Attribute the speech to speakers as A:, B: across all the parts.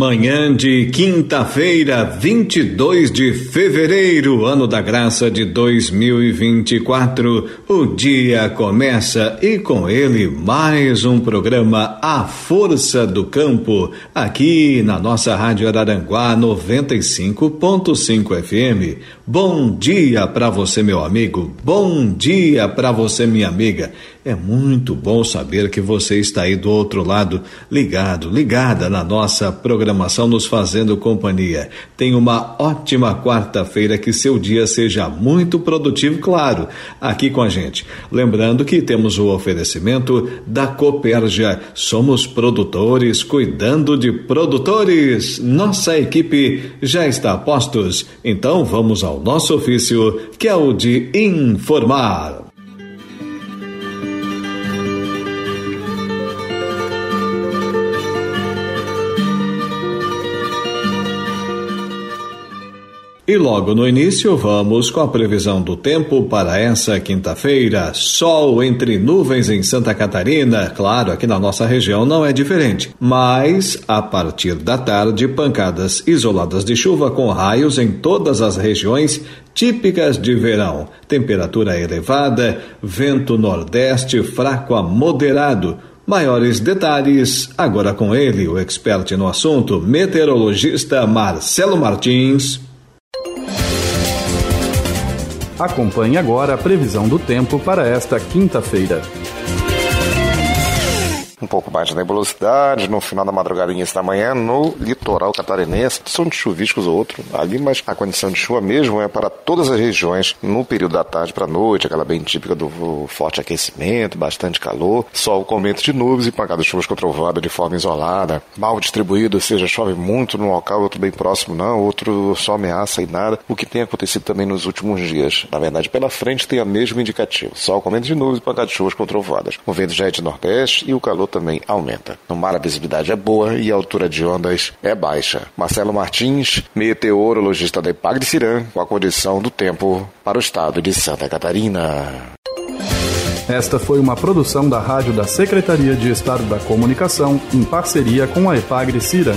A: Manhã de quinta-feira, 22 de fevereiro, ano da graça de 2024. O dia começa e com ele mais um programa A Força do Campo, aqui na nossa Rádio Araranguá 95.5 FM. Bom dia para você, meu amigo. Bom dia para você, minha amiga. É muito bom saber que você está aí do outro lado, ligado, ligada na nossa programação, nos fazendo companhia. Tenha uma ótima quarta-feira, que seu dia seja muito produtivo, claro, aqui com a gente. Lembrando que temos o oferecimento da Coperja. Somos produtores cuidando de produtores. Nossa equipe já está a postos, então vamos ao nosso ofício, que é o de informar. E logo no início, vamos com a previsão do tempo para essa quinta-feira. Sol entre nuvens em Santa Catarina. Claro, aqui na nossa região não é diferente. Mas, a partir da tarde, pancadas isoladas de chuva com raios em todas as regiões típicas de verão. Temperatura elevada, vento nordeste fraco a moderado. Maiores detalhes agora com ele, o expert no assunto, meteorologista Marcelo Martins.
B: Acompanhe agora a previsão do tempo para esta quinta-feira
C: um pouco mais de nebulosidade no final da madrugada e início da manhã no litoral catarinense. São de chuviscos ou outro ali, mas a condição de chuva mesmo é para todas as regiões no período da tarde para a noite, aquela bem típica do forte aquecimento, bastante calor, sol com aumento de nuvens e pancada de chuvas com trovada de forma isolada, mal distribuído, ou seja, chove muito num local, outro bem próximo não, outro só ameaça e nada, o que tem acontecido também nos últimos dias. Na verdade, pela frente tem a mesma indicativo, sol com aumento de nuvens e pancada de chuvas com trovadas. O vento já é de nordeste e o calor também aumenta. No mar a visibilidade é boa e a altura de ondas é baixa. Marcelo Martins, meteorologista da Ipag de Cirã, com a condição do tempo para o estado de Santa Catarina.
B: Esta foi uma produção da Rádio da Secretaria de Estado da Comunicação, em parceria com a Epagre Cirã.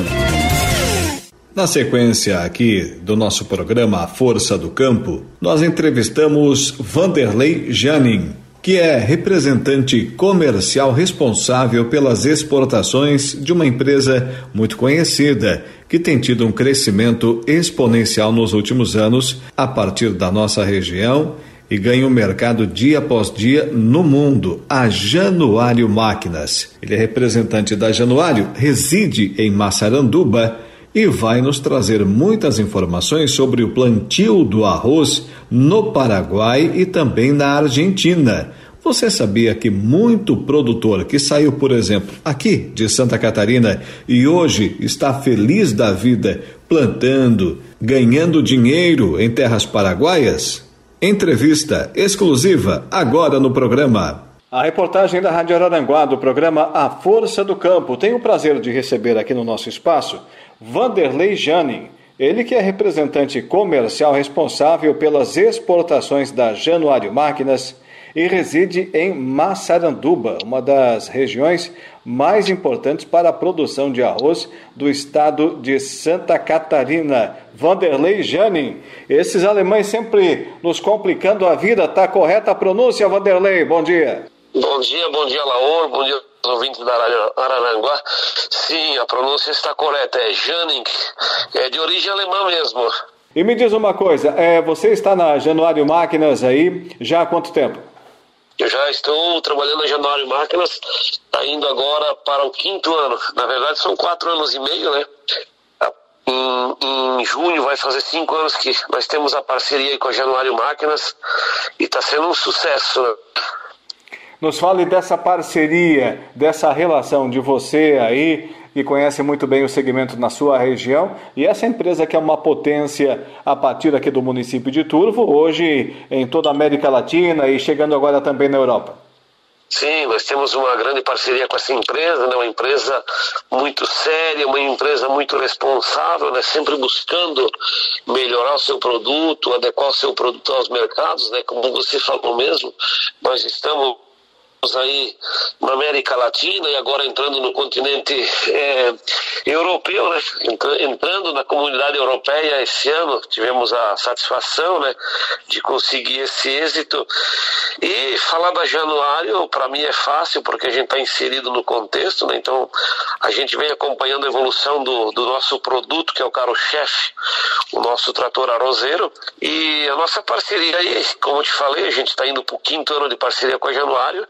A: Na sequência aqui do nosso programa A Força do Campo, nós entrevistamos Vanderlei Janin, que é representante comercial responsável pelas exportações de uma empresa muito conhecida, que tem tido um crescimento exponencial nos últimos anos a partir da nossa região e ganha o um mercado dia após dia no mundo, a Januário Máquinas. Ele é representante da Januário, reside em Massaranduba e vai nos trazer muitas informações sobre o plantio do arroz no Paraguai e também na Argentina. Você sabia que muito produtor que saiu, por exemplo, aqui de Santa Catarina e hoje está feliz da vida plantando, ganhando dinheiro em terras paraguaias? Entrevista exclusiva agora no programa. A reportagem da Rádio Araranguá do programa A Força do Campo tem o prazer de receber aqui no nosso espaço Vanderlei Janin. Ele que é representante comercial responsável pelas exportações da Januário Máquinas e reside em Massaranduba, uma das regiões mais importantes para a produção de arroz do estado de Santa Catarina. Vanderlei Janin, esses alemães sempre nos complicando a vida, tá correta a pronúncia, Vanderlei? Bom dia.
D: Bom dia, bom dia, Laor, bom dia ouvintes da Araranguá. Sim, a pronúncia está correta, é Janin, é de origem alemã mesmo.
A: E me diz uma coisa, é, você está na Januário Máquinas aí já há quanto tempo?
D: Eu já estou trabalhando na Januário Máquinas, está indo agora para o quinto ano. Na verdade, são quatro anos e meio, né? Em, em, junho vai fazer cinco anos que nós temos a parceria com a Januário Máquinas e está sendo um sucesso. Né?
A: Nos fale dessa parceria, dessa relação de você aí
E: e conhece muito bem o segmento na sua região. E essa empresa que é uma potência a partir aqui do município de Turvo, hoje em toda a América Latina e chegando agora também na Europa.
D: Sim, nós temos uma grande parceria com essa empresa, né? uma empresa muito séria, uma empresa muito responsável, né? sempre buscando melhorar o seu produto, adequar o seu produto aos mercados, né? como você falou mesmo, nós estamos aí na América Latina e agora entrando no continente é, europeu, né? entrando na comunidade europeia esse ano, tivemos a satisfação né, de conseguir esse êxito. E falar da Januário, para mim é fácil, porque a gente está inserido no contexto, né? então a gente vem acompanhando a evolução do, do nosso produto, que é o carro-chefe, o nosso trator arrozeiro, e a nossa parceria aí, como eu te falei, a gente está indo para o quinto ano de parceria com a Januário,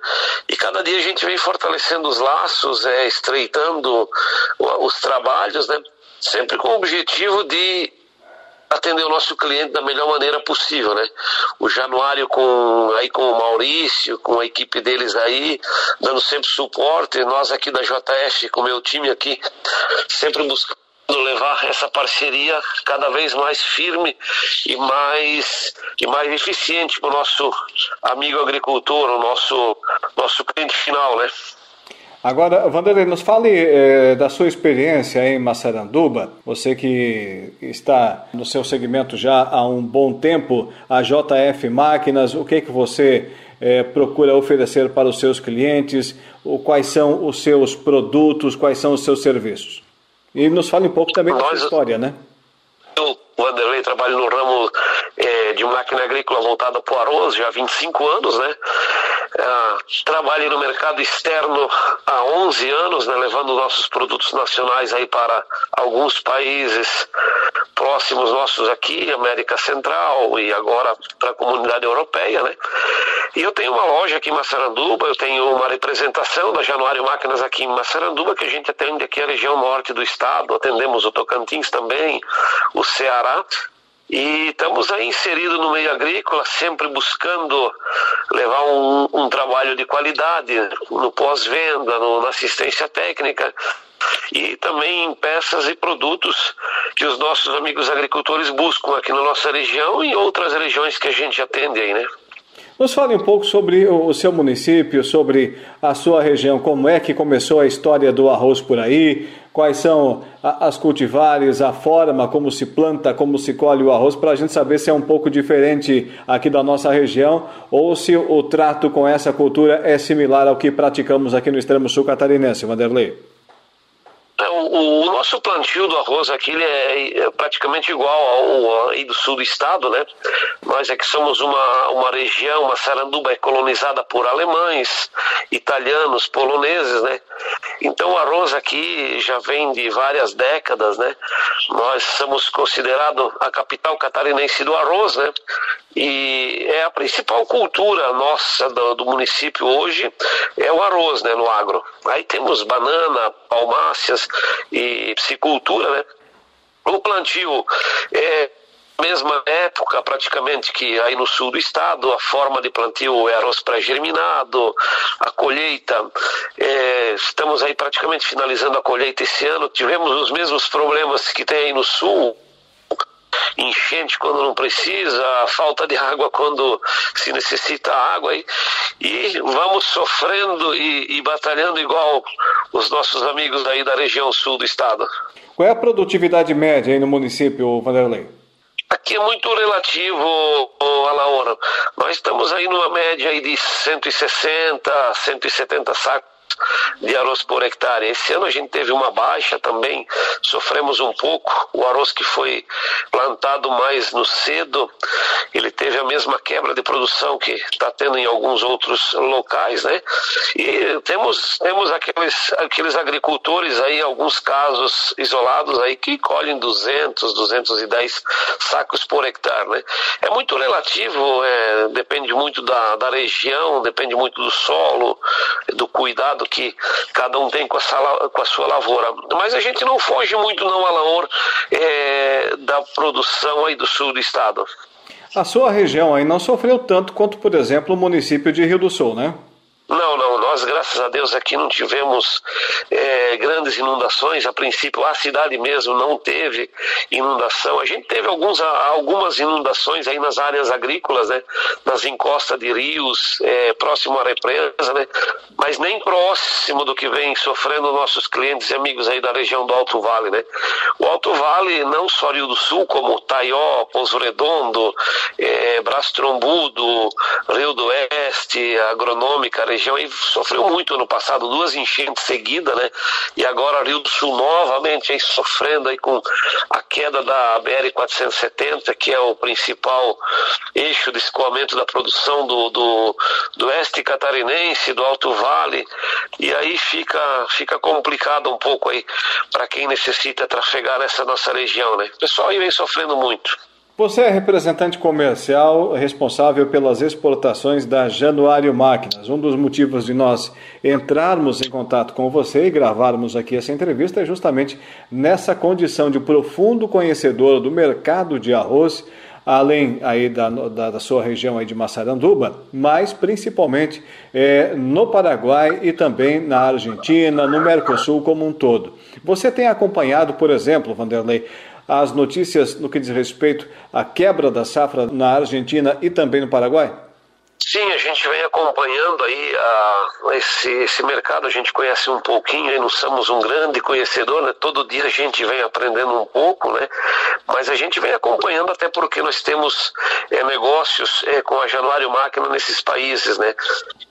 D: e cada dia a gente vem fortalecendo os laços, é, estreitando os trabalhos, né? sempre com o objetivo de atender o nosso cliente da melhor maneira possível, né? O Januário com aí com o Maurício, com a equipe deles aí, dando sempre suporte, nós aqui da JF, com o meu time aqui, sempre buscando levar essa parceria cada vez mais firme e mais e mais eficiente para o nosso amigo agricultor, o nosso nosso cliente final, né?
E: Agora, Vanderlei, nos fale eh, da sua experiência em Massaranduba. Você que está no seu segmento já há um bom tempo, a JF Máquinas, o que que você eh, procura oferecer para os seus clientes? O, quais são os seus produtos? Quais são os seus serviços? E nos fale um pouco também Nós, da sua história, né?
D: Eu, Vanderlei, trabalho no ramo é, de máquina agrícola voltada para o arroz já há 25 anos, né? É, trabalho no mercado externo há 11 anos, né, levando nossos produtos nacionais aí para alguns países próximos nossos aqui, América Central e agora para a comunidade europeia, né? E eu tenho uma loja aqui em Massaranduba, eu tenho uma representação da Januário Máquinas aqui em Massaranduba, que a gente atende aqui a região norte do estado, atendemos o Tocantins também, o Ceará, e estamos aí inseridos no meio agrícola, sempre buscando levar um, um trabalho de qualidade no pós-venda, na assistência técnica e também em peças e produtos que os nossos amigos agricultores buscam aqui na nossa região e outras regiões que a gente atende aí, né?
E: Nos fale um pouco sobre o seu município, sobre a sua região, como é que começou a história do arroz por aí, quais são as cultivares, a forma como se planta, como se colhe o arroz, para a gente saber se é um pouco diferente aqui da nossa região ou se o trato com essa cultura é similar ao que praticamos aqui no extremo sul catarinense, Vanderlei.
D: É, o, o, nosso plantio do arroz aqui é, é, praticamente igual ao, aí do sul do estado, né? Nós é que somos uma, uma região, uma saranduba é colonizada por alemães, italianos, poloneses, né? Então o arroz aqui já vem de várias décadas, né? Nós somos considerados a capital catarinense do arroz, né? E é a principal cultura nossa do, do município hoje é o arroz, né? No agro. Aí temos banana, palmáceas, e psicultura, né? O plantio é mesma época praticamente que aí no sul do estado, a forma de plantio é arroz pré-germinado, a colheita, é, estamos aí praticamente finalizando a colheita esse ano, tivemos os mesmos problemas que tem aí no sul, enchente quando não precisa, falta de água quando se necessita água e, e vamos sofrendo e, e batalhando igual os nossos amigos aí da região sul do estado.
E: Qual é a produtividade média aí no município, Vanderlei?
D: Aqui é muito relativo, Alaora. Nós estamos aí numa média aí de 160, 170 sacos de arroz por hectare. Esse ano a gente teve uma baixa também, sofremos um pouco. O arroz que foi plantado mais no cedo, ele teve a mesma quebra de produção que está tendo em alguns outros locais, né? E temos, temos aqueles, aqueles agricultores aí, alguns casos isolados aí, que colhem 200, 210 sacos por hectare, né? É muito relativo, é, depende muito da, da região, depende muito do solo, do cuidado cuidado que cada um tem com a, com a sua lavoura. Mas a gente não foge muito, não, Alaor, é, da produção aí do sul do estado.
E: A sua região aí não sofreu tanto quanto, por exemplo, o município de Rio do Sul, né?
D: Não, não, nós graças a Deus aqui não tivemos é, grandes inundações. A princípio, a cidade mesmo não teve inundação. A gente teve alguns, algumas inundações aí nas áreas agrícolas, né? nas encostas de rios, é, próximo à represa, né? mas nem próximo do que vem sofrendo nossos clientes e amigos aí da região do Alto Vale. Né? O Alto Vale, não só Rio do Sul, como Taió, Pouso Redondo, é, Braço Trombudo, Rio do Oeste, Agronômica, a região aí sofreu muito ano passado, duas enchentes seguidas, né? E agora Rio do Sul novamente aí sofrendo aí com a queda da BR-470, que é o principal eixo de escoamento da produção do, do, do oeste catarinense, do Alto Vale, e aí fica, fica complicado um pouco aí para quem necessita trafegar nessa nossa região, né? O pessoal aí vem sofrendo muito.
E: Você é representante comercial responsável pelas exportações da Januário Máquinas. Um dos motivos de nós entrarmos em contato com você e gravarmos aqui essa entrevista é justamente nessa condição de profundo conhecedor do mercado de arroz, além aí da, da, da sua região aí de Massaranduba, mas principalmente é, no Paraguai e também na Argentina, no Mercosul como um todo. Você tem acompanhado, por exemplo, Vanderlei, as notícias no que diz respeito à quebra da safra na Argentina e também no Paraguai?
D: Sim, a gente vem acompanhando aí a, esse, esse mercado, a gente conhece um pouquinho, não somos um grande conhecedor, né? todo dia a gente vem aprendendo um pouco, né? mas a gente vem acompanhando até porque nós temos é, negócios é, com a Januário Máquina nesses países. Né?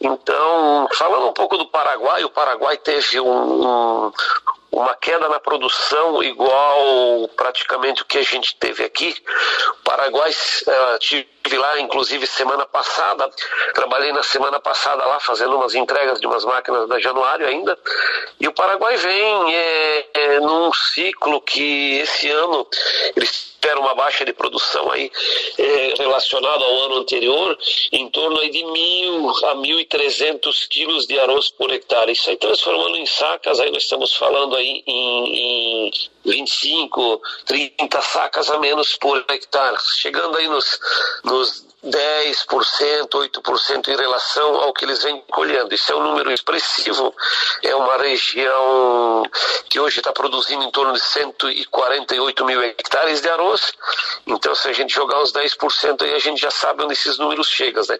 D: Então, falando um pouco do Paraguai, o Paraguai teve um, um uma queda na produção igual praticamente o que a gente teve aqui. Paraguai, uh, tive lá inclusive semana passada, trabalhei na semana passada lá fazendo umas entregas de umas máquinas da Januário ainda, e o Paraguai vem é, é, num ciclo que esse ano eles espera uma baixa de produção aí é, relacionado ao ano anterior, em torno aí de mil a mil e trezentos quilos de arroz por hectare. Isso aí transformando em sacas, aí nós estamos falando aí em, em 25, 30 sacas a menos por hectare, chegando aí nos, nos 10%, 8% em relação ao que eles vêm colhendo. Isso é um número expressivo. É uma região que hoje está produzindo em torno de 148 mil hectares de arroz. Então, se a gente jogar uns 10% aí, a gente já sabe onde esses números chegam. Né?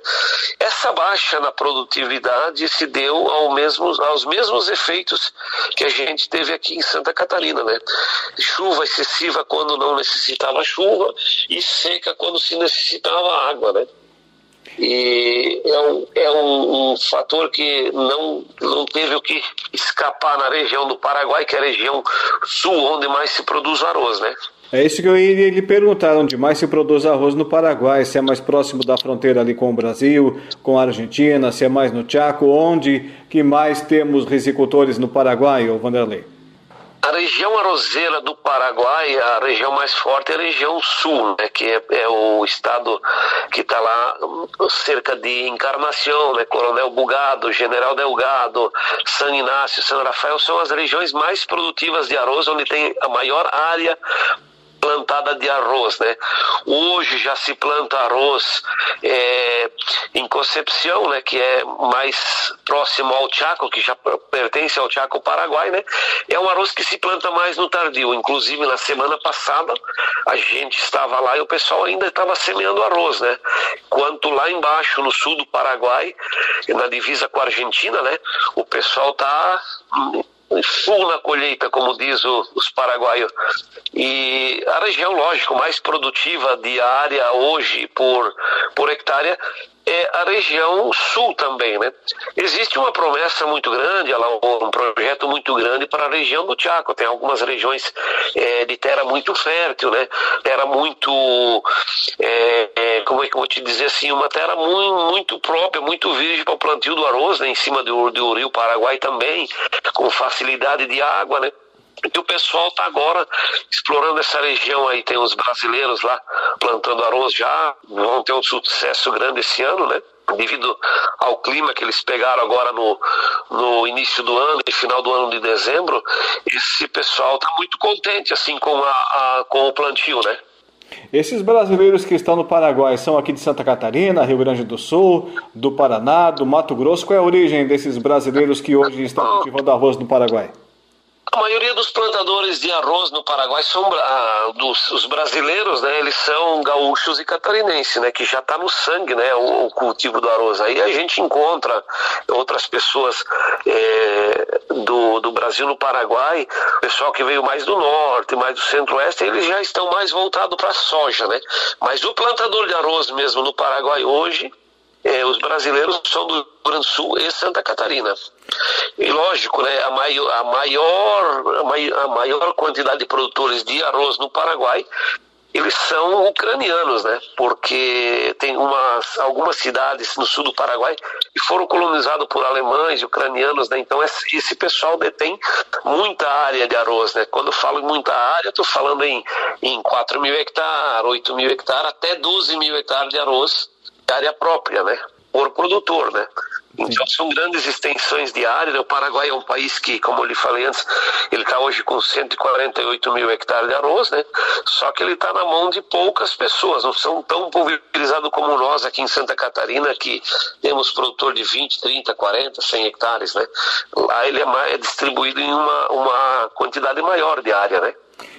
D: Essa baixa na produtividade se deu ao mesmo, aos mesmos efeitos que a gente teve aqui em Santa Catarina. Né? Chuva excessiva quando não necessitava chuva e seca quando se necessitava água. E é um, é um, um, fator que não, não teve o que escapar na região do Paraguai, que é a região sul onde mais se produz arroz, né?
E: É isso que eu iria lhe perguntar, onde mais se produz arroz no Paraguai, se é mais próximo da fronteira ali com o Brasil, com a Argentina, se é mais no Chaco, onde que mais temos risicultores no Paraguai, ô Vanderlei?
D: A região arozeira do Paraguai, a região mais forte é a região sul, né, que é, é o estado que está lá cerca de Encarnação, né, Coronel Bugado, General Delgado, San Inácio, San Rafael, são as regiões mais produtivas de arroz, onde tem a maior área plantada de arroz, né? Hoje já se planta arroz é, em Concepción, né? Que é mais próximo ao Chaco, que já pertence ao Chaco Paraguai, né? É um arroz que se planta mais no tardio. Inclusive na semana passada a gente estava lá e o pessoal ainda estava semeando arroz, né? Quanto lá embaixo no sul do Paraguai, na divisa com a Argentina, né? O pessoal tá full na colheita, como diz o, os paraguaios. E a região, lógico, mais produtiva de área hoje por, por hectare é a região sul também, né? Existe uma promessa muito grande, um projeto muito grande para a região do Chaco. Tem algumas regiões é, de terra muito fértil, né? Terra muito, é, é, como é que eu vou te dizer assim, uma terra muito, muito própria, muito virgem para o plantio do arroz, né? Em cima do, do Rio Paraguai também, com facilidade de água, né? E o pessoal está agora explorando essa região aí. Tem os brasileiros lá plantando arroz já, vão ter um sucesso grande esse ano, né? Devido ao clima que eles pegaram agora no, no início do ano e final do ano de dezembro, esse pessoal está muito contente assim com, a, a, com o plantio, né?
E: Esses brasileiros que estão no Paraguai são aqui de Santa Catarina, Rio Grande do Sul, do Paraná, do Mato Grosso. Qual é a origem desses brasileiros que hoje estão cultivando arroz no Paraguai?
D: A maioria dos plantadores de arroz no Paraguai são ah, dos, os brasileiros, né? Eles são gaúchos e catarinenses, né? Que já está no sangue, né? O, o, cultivo do arroz. Aí a gente encontra outras pessoas é, do, do Brasil no Paraguai, pessoal que veio mais do norte, mais do centro-oeste, eles já estão mais voltados para a soja, né? Mas o plantador de arroz mesmo no Paraguai hoje é, os brasileiros são do Rio Grande do Sul e Santa Catarina. E lógico, né, a, maior, a, maior, a maior quantidade de produtores de arroz no Paraguai eles são ucranianos, né? Porque tem umas, algumas cidades no sul do Paraguai que foram colonizadas por alemães e ucranianos, né? Então esse, esse pessoal detém muita área de arroz, né? Quando eu falo em muita área, estou falando em, em 4 mil hectares, 8 mil hectares, até 12 mil hectares de arroz área própria, né? Por produtor, né? Então são grandes extensões de área. Né? O Paraguai é um país que, como eu lhe falei antes, ele está hoje com 148 mil hectares de arroz, né? Só que ele está na mão de poucas pessoas, não são tão pulverizados como nós aqui em Santa Catarina, que temos produtor de 20, 30, 40, 100 hectares, né? Lá ele é, mais, é distribuído em uma, uma quantidade maior de área, né?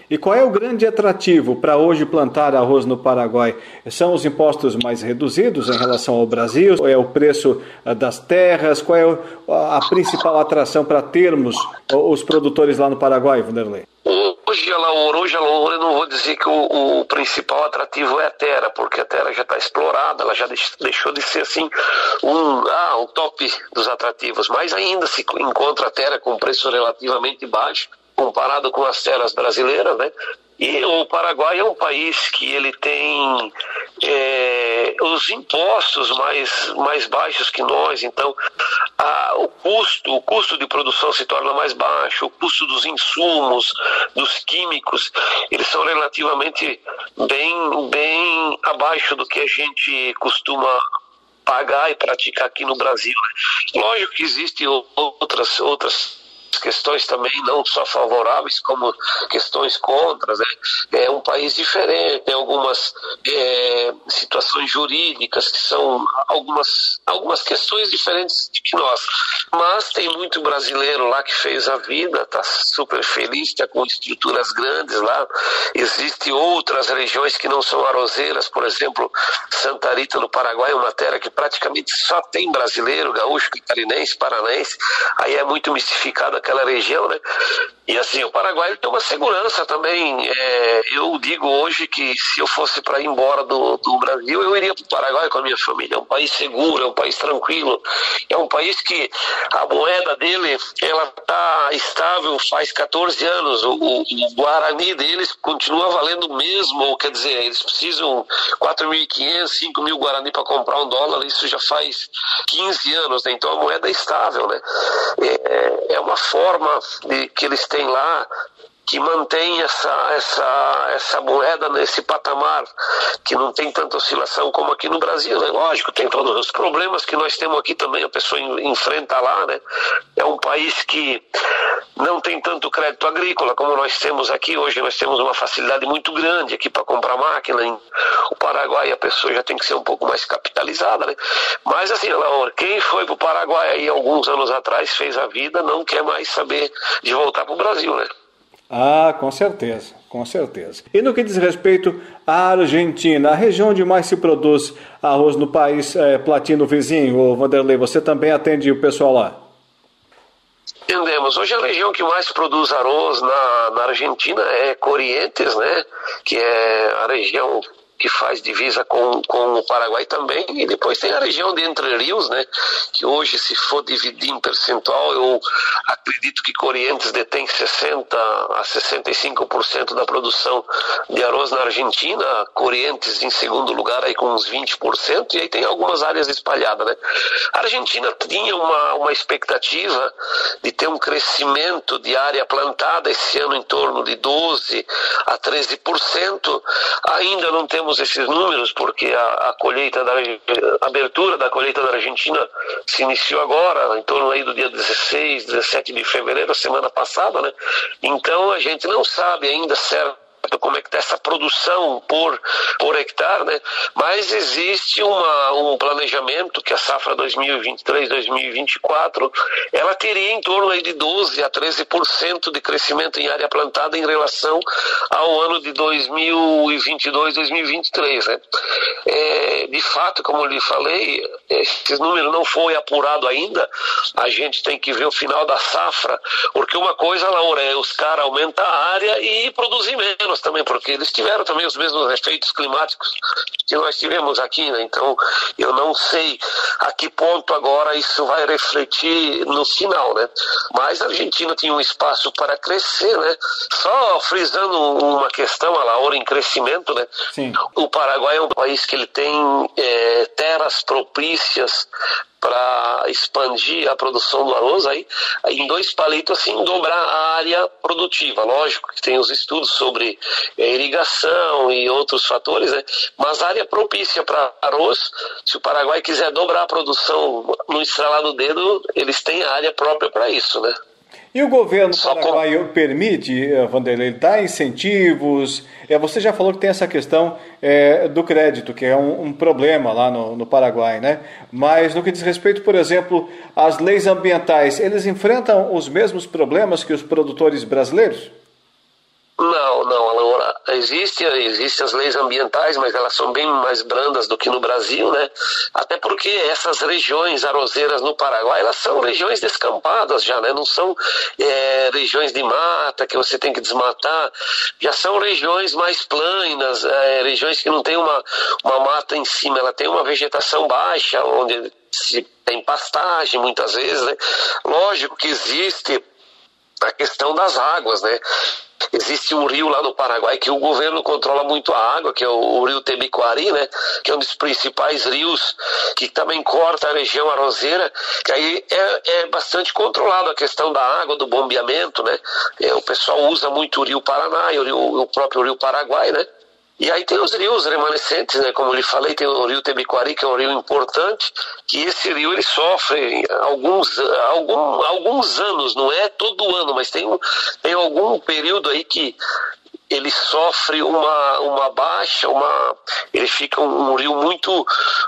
A: E qual é o grande atrativo para hoje plantar arroz no Paraguai? São os impostos mais reduzidos em relação ao Brasil? Ou é o preço ah, das terras? Qual é a principal atração para termos os produtores lá no Paraguai, Vanderlei?
D: Hoje a lavoura, hoje a lavoura, eu não vou dizer que o, o, principal atrativo é a terra, porque a terra já está explorada, ela já deixou de ser assim um, ah, um top dos atrativos, mas ainda se encontra a terra com preço relativamente baixo comparado com as terras brasileiras, né? E o Paraguai é um país que ele tem é, os impostos mais, mais baixos que nós, então a, o custo o custo de produção se torna mais baixo, o custo dos insumos, dos químicos, eles são relativamente bem, bem abaixo do que a gente costuma pagar e praticar aqui no Brasil. Né? Lógico que existem outras outras questões também não só favoráveis como questões contras. Né? É um país diferente, tem algumas é, situações jurídicas que são algumas, algumas questões diferentes de nós. Mas tem muito brasileiro lá que fez a vida, está super feliz, está com estruturas grandes lá. Existem outras regiões que não são arrozeiras, por exemplo, Santa Rita no Paraguai é uma terra que praticamente só tem brasileiro, gaúcho, catarinense, paranense. Aí é muito mistificada aquela região, né? E assim, o Paraguai tem uma segurança também. É, eu digo hoje que se eu fosse para ir embora do, do Brasil, eu iria para o Paraguai com a minha família. É um país seguro, é um país tranquilo, é um país que a moeda dele ela está estável faz 14 anos. O, o, o Guarani deles continua valendo mesmo, quer dizer, eles precisam 4.500, 5.000 Guarani para comprar um dólar, isso já faz 15 anos, né? Então a moeda é estável, né? É, é uma forma de, que eles têm lá que mantém essa, essa, essa moeda nesse patamar, que não tem tanta oscilação como aqui no Brasil. Né? Lógico, tem todos os problemas que nós temos aqui também, a pessoa enfrenta lá. Né? É um país que não tem tanto crédito agrícola como nós temos aqui. Hoje nós temos uma facilidade muito grande aqui para comprar máquina. Em o Paraguai a pessoa já tem que ser um pouco mais capitalizada. Né? Mas assim, Laura, quem foi para o Paraguai aí alguns anos atrás, fez a vida, não quer mais saber de voltar para o Brasil, né?
A: Ah, com certeza, com certeza. E no que diz respeito à Argentina, a região onde mais se produz arroz no país é, platino vizinho, o Vanderlei, você também atende o pessoal lá?
D: Entendemos. Hoje a região que mais produz arroz na, na Argentina é Corrientes, né? Que é a região que faz divisa com, com o Paraguai também, e depois tem a região de Entre Rios, né, que hoje, se for dividir em percentual, eu acredito que Corrientes detém 60% a 65% da produção de arroz na Argentina, Corrientes em segundo lugar aí com uns 20%, e aí tem algumas áreas espalhadas, né. A Argentina tinha uma, uma expectativa de ter um crescimento de área plantada esse ano em torno de 12% a 13%, ainda não temos temos esses números porque a, a colheita da a abertura da colheita da Argentina se iniciou agora, em torno aí do dia 16, 17 de fevereiro, semana passada, né? Então a gente não sabe ainda certo como é que está essa produção por, por hectare, né? Mas existe uma, um planejamento que a safra 2023-2024 ela teria em torno aí de 12 a 13% de crescimento em área plantada em relação ao ano de 2022-2023, né? É, de fato, como eu lhe falei, esse número não foi apurado ainda. A gente tem que ver o final da safra, porque uma coisa, Laura, é os caras aumentar a área e produzir menos também, porque eles tiveram também os mesmos efeitos climáticos que nós tivemos aqui, né? Então, eu não sei a que ponto agora isso vai refletir no final, né? Mas a Argentina tinha um espaço para crescer, né? Só frisando uma questão, a Laura, em crescimento, né? Sim. O Paraguai é um país que ele tem é, terras propícias para expandir a produção do arroz aí, em dois palitos assim dobrar a área produtiva. Lógico que tem os estudos sobre é, irrigação e outros fatores né? Mas a área propícia para arroz se o Paraguai quiser dobrar a produção no estralar do dedo eles têm área própria para isso né
A: e o governo paraguaio com... permite, eh, Vanderlei, dar incentivos? É, você já falou que tem essa questão é, do crédito, que é um, um, problema lá no, no Paraguai, né? Mas no que diz respeito, por exemplo, às leis ambientais, eles enfrentam os mesmos problemas que os produtores brasileiros?
D: Não, não, Laura. Existe, existem as leis ambientais, mas elas são bem mais brandas do que no Brasil, né? Até porque essas regiões arrozeiras no Paraguai, elas são regiões descampadas já, né? Não são é, regiões de mata que você tem que desmatar, já são regiões mais planas, é, regiões que não tem uma, uma mata em cima, ela tem uma vegetação baixa, onde se tem pastagem muitas vezes, né? Lógico que existe a questão das águas, né? Existe um rio lá no Paraguai que o governo controla muito a água, que é o, o rio Tebiquari, né? Que é um dos principais rios que também corta a região arrozeira, que aí é, é bastante controlado a questão da água, do bombeamento, né? É, o pessoal usa muito o rio Paraná e o, rio, o próprio rio Paraguai, né? E aí tem os rios remanescentes, né? Como eu lhe falei, tem o rio Tebiquari, que é um rio importante, que esse rio ele sofre alguns, algum, alguns anos, não é todo ano, mas tem, tem algum período aí que ele sofre uma, uma baixa, uma, ele fica um, rio muito,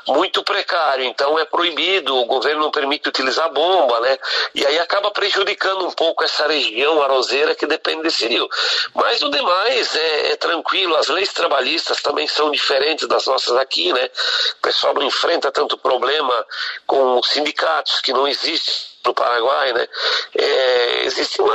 D: muito precário, então é proibido, o governo não permite utilizar bomba, né? E aí acaba prejudicando um pouco essa região aroseira que depende desse rio. Mas o demais é, é tranquilo, as leis trabalhistas também são diferentes das nossas aqui, né? O pessoal não enfrenta tanto problema com os sindicatos, que não existe no Paraguai, né? É, existe uma,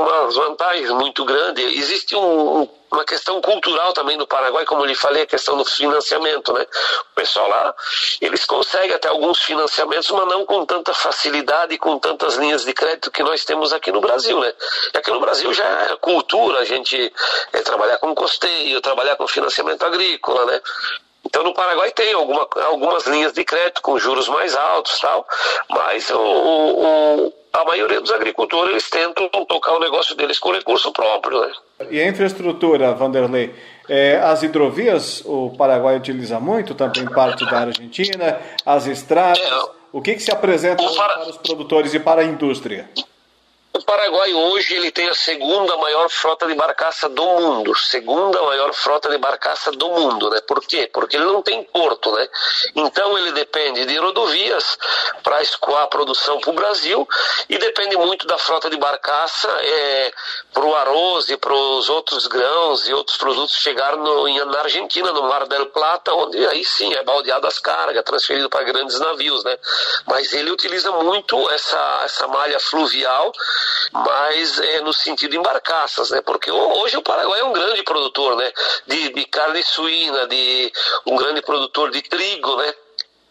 D: uma vantagem muito grande, existe um, uma questão cultural também no Paraguai, como eu lhe falei, a questão do financiamento, né? O pessoal lá, eles conseguem até alguns financiamentos, mas não com tanta facilidade com tantas linhas de crédito que nós temos aqui no Brasil, né? Aqui no Brasil já é cultura, a gente é, trabalhar com custeio, trabalhar com financiamento agrícola, né? Então no Paraguai tem alguma, algumas linhas de crédito com juros mais altos tal, mas o, o, a maioria dos agricultores tentam tocar o negócio deles com recurso próprio. Né?
A: E a infraestrutura, Vanderlei? É, as hidrovias o Paraguai utiliza muito, também parte da Argentina, as estradas. É, o que, que se apresenta para... para os produtores e para a indústria?
D: O Paraguai hoje ele tem a segunda maior frota de barcaça do mundo, segunda maior frota de barcaça do mundo, né? Por quê? Porque ele não tem porto, né? Então ele depende de rodovias para escoar a produção para o Brasil e depende muito da frota de barcaça é, para o arroz e para os outros grãos e outros produtos chegar no, na Argentina, no Mar del Plata, onde aí sim é baldeado as cargas, transferido para grandes navios, né? Mas ele utiliza muito essa, essa malha fluvial mas é no sentido em barcaças, né? Porque hoje o Paraguai é um grande produtor, né? De, de carne suína, de um grande produtor de trigo, né?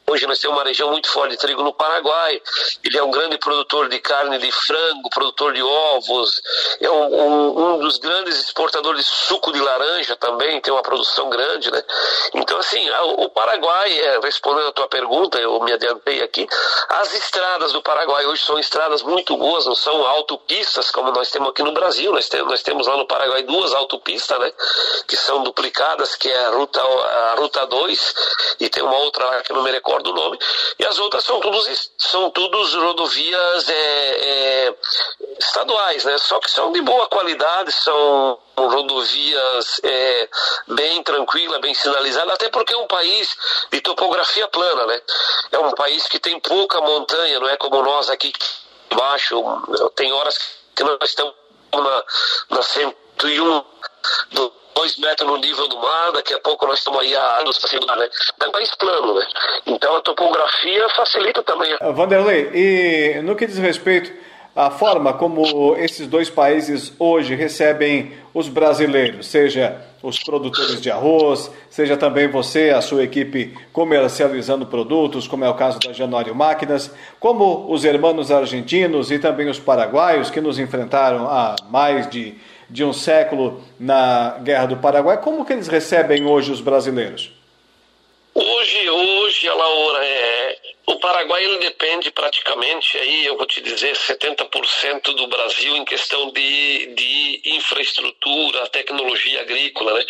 D: Hoje nós temos uma região muito forte de trigo no Paraguai. Ele é um grande produtor de carne de frango, produtor de ovos. É um, um, um dos grandes exportadores de suco de laranja também, tem uma produção grande, né? Então, assim, o Paraguai, é, respondendo a tua pergunta, eu me adiantei aqui, as estradas do Paraguai hoje são estradas muito boas, não são autopistas como nós temos aqui no Brasil. Nós temos, nós temos lá no Paraguai duas autopistas, né? Que são duplicadas, que é a Ruta, a ruta 2 e tem uma outra lá que no Merecó recordo o nome, e as outras são todos, são todos rodovias é, é, estaduais, né? Só que são de boa qualidade, são rodovias é, bem tranquila, bem sinalizada, até porque é um país de topografia plana, né? É um país que tem pouca montanha, não é como nós aqui embaixo, tem horas que nós estamos na, na 101 do dois metros no nível do mar, daqui a pouco nós estamos aí a anos para né? É país plano, né? Então a topografia facilita também.
A: Vanderlei, e no que diz respeito à forma como esses dois países hoje recebem os brasileiros, seja os produtores de arroz, seja também você, a sua equipe comercializando produtos, como é o caso da Januário Máquinas, como os hermanos argentinos e também os paraguaios que nos enfrentaram há mais de de um século na Guerra do Paraguai. Como que eles recebem hoje os brasileiros?
D: Hoje, hoje, a Laura, é, o Paraguai ele depende praticamente, aí eu vou te dizer, 70% do Brasil em questão de, de infraestrutura, tecnologia agrícola. Né?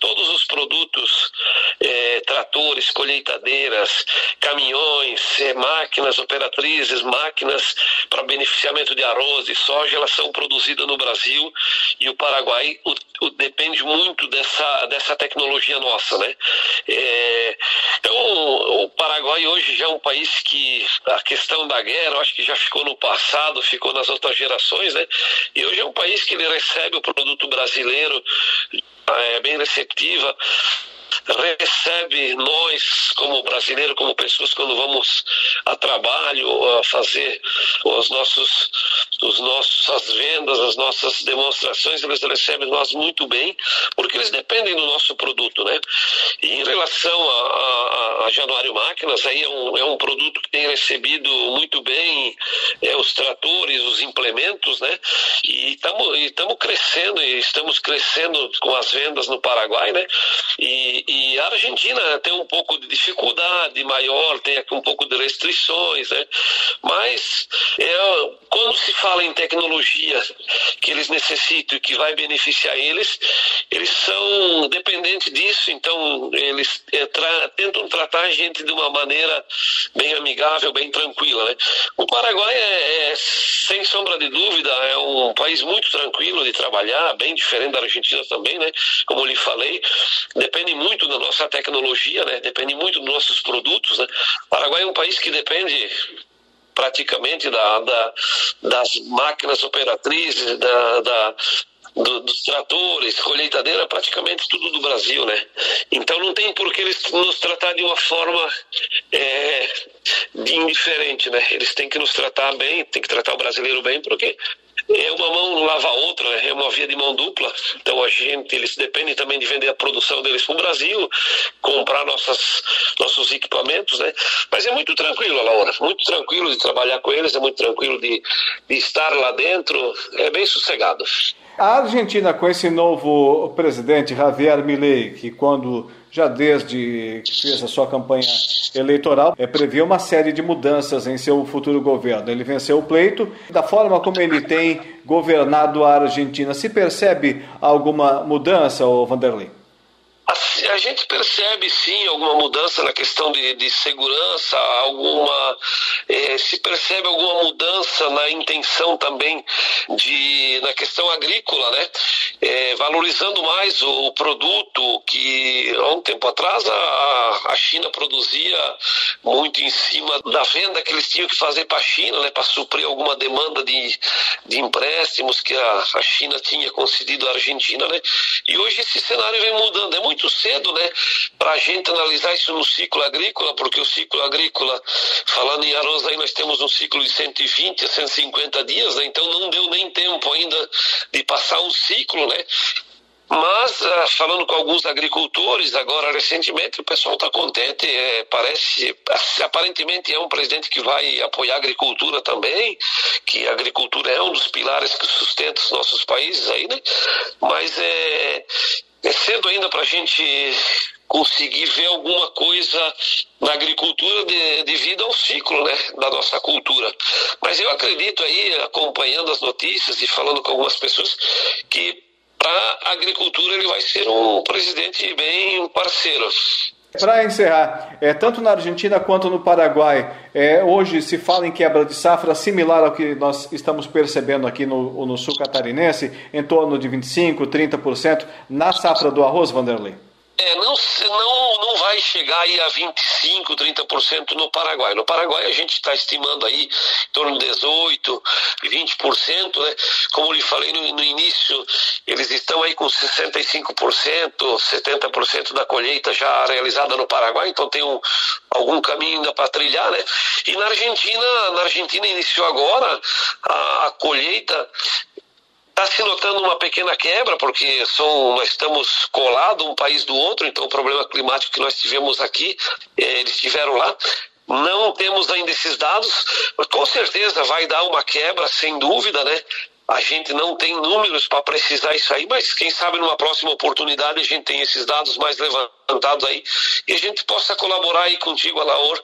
D: Todos os produtos, é, tratores, colheitadeiras, caminhões, é, máquinas operatrizes, máquinas para beneficiamento de arroz e soja, elas são produzidas no Brasil e o Paraguai o, o, depende muito dessa, dessa tecnologia nossa. Né? É, então, o Paraguai hoje já é um um país que a questão da guerra, eu acho que já ficou no passado, ficou nas outras gerações, né? E hoje é um país que ele recebe o produto brasileiro é bem receptiva recebe nós, como brasileiro, como pessoas, quando vamos a trabalho, a fazer os nossos, os nossos, as vendas, as nossas demonstrações, eles recebem nós muito bem, porque eles dependem do nosso produto, né? E em relação a, a, a Januário Máquinas, aí é um, é um produto que tem recebido muito bem é, os tratores, os implementos, né? E estamos crescendo, e estamos crescendo com as vendas no Paraguai, né? E, e a Argentina tem um pouco de dificuldade maior, tem aqui um pouco de restrições, né? Mas é, quando se fala em tecnologia que eles necessitam e que vai beneficiar eles, eles são dependentes disso, então eles é, tra tentam tratar a gente de uma maneira bem amigável, bem tranquila, né? O Paraguai é, é sem sombra de dúvida é um país muito tranquilo de trabalhar, bem diferente da Argentina também, né? Como eu lhe falei, depende muito da nossa tecnologia, né? Depende muito dos nossos produtos, né? O Paraguai é um país que depende praticamente da, da das máquinas operatrizes, da, da do, dos tratores, colheitadeira, praticamente tudo do Brasil, né? Então não tem por que eles nos tratar de uma forma é, indiferente, né? Eles têm que nos tratar bem, tem que tratar o brasileiro bem, porque é uma mão lava a outra, é uma via de mão dupla. Então a gente, eles dependem também de vender a produção deles para o Brasil, comprar nossas, nossos equipamentos, né? Mas é muito tranquilo, Laura, muito tranquilo de trabalhar com eles, é muito tranquilo de, de estar lá dentro, é bem sossegado.
A: A Argentina, com esse novo presidente, Javier Milei, que quando já desde que fez a sua campanha eleitoral, é, uma série de mudanças em seu futuro governo. Ele venceu o pleito. Da forma como ele tem governado a Argentina, se percebe alguma mudança, Vanderlei?
D: A gente percebe sim alguma mudança na questão de, de segurança, alguma eh, se percebe alguma mudança na intenção também de na questão agrícola, né? Eh, valorizando mais o produto que há um tempo atrás a, a China produzia muito em cima da venda que eles tinham que fazer para a China, né? Para suprir alguma demanda de, de empréstimos que a, a China tinha concedido à Argentina, né? E hoje esse cenário vem mudando. É muito cedo, né, para a gente analisar isso no ciclo agrícola, porque o ciclo agrícola, falando em arroz, aí nós temos um ciclo de 120 a 150 dias, né, então não deu nem tempo ainda de passar um ciclo, né, mas, ah, falando com alguns agricultores agora recentemente, o pessoal está contente. É, parece, aparentemente, é um presidente que vai apoiar a agricultura também, que a agricultura é um dos pilares que sustenta os nossos países aí, né? Mas é, é cedo ainda para a gente conseguir ver alguma coisa na agricultura de, devido ao ciclo né, da nossa cultura. Mas eu acredito aí, acompanhando as notícias e falando com algumas pessoas, que para a agricultura ele vai ser um presidente bem parceiro.
A: Para encerrar, é, tanto na Argentina quanto no Paraguai, é, hoje se fala em quebra de safra similar ao que nós estamos percebendo aqui no, no sul catarinense, em torno de 25%, 30% na safra do arroz, Vanderlei?
D: É, não, não, não vai chegar aí a 25%, 30% no Paraguai. No Paraguai a gente está estimando aí em torno de 18%, 20%, né? Como lhe falei no, no início, eles estão aí com 65%, 70% da colheita já realizada no Paraguai, então tem um, algum caminho ainda para trilhar, né? E na Argentina, na Argentina iniciou agora a, a colheita Está se notando uma pequena quebra, porque são, nós estamos colados um país do outro, então o problema climático que nós tivemos aqui, eh, eles tiveram lá. Não temos ainda esses dados, mas com certeza vai dar uma quebra, sem dúvida, né? A gente não tem números para precisar isso aí, mas quem sabe numa próxima oportunidade a gente tem esses dados mais levantados aí e a gente possa colaborar aí contigo, Alaor,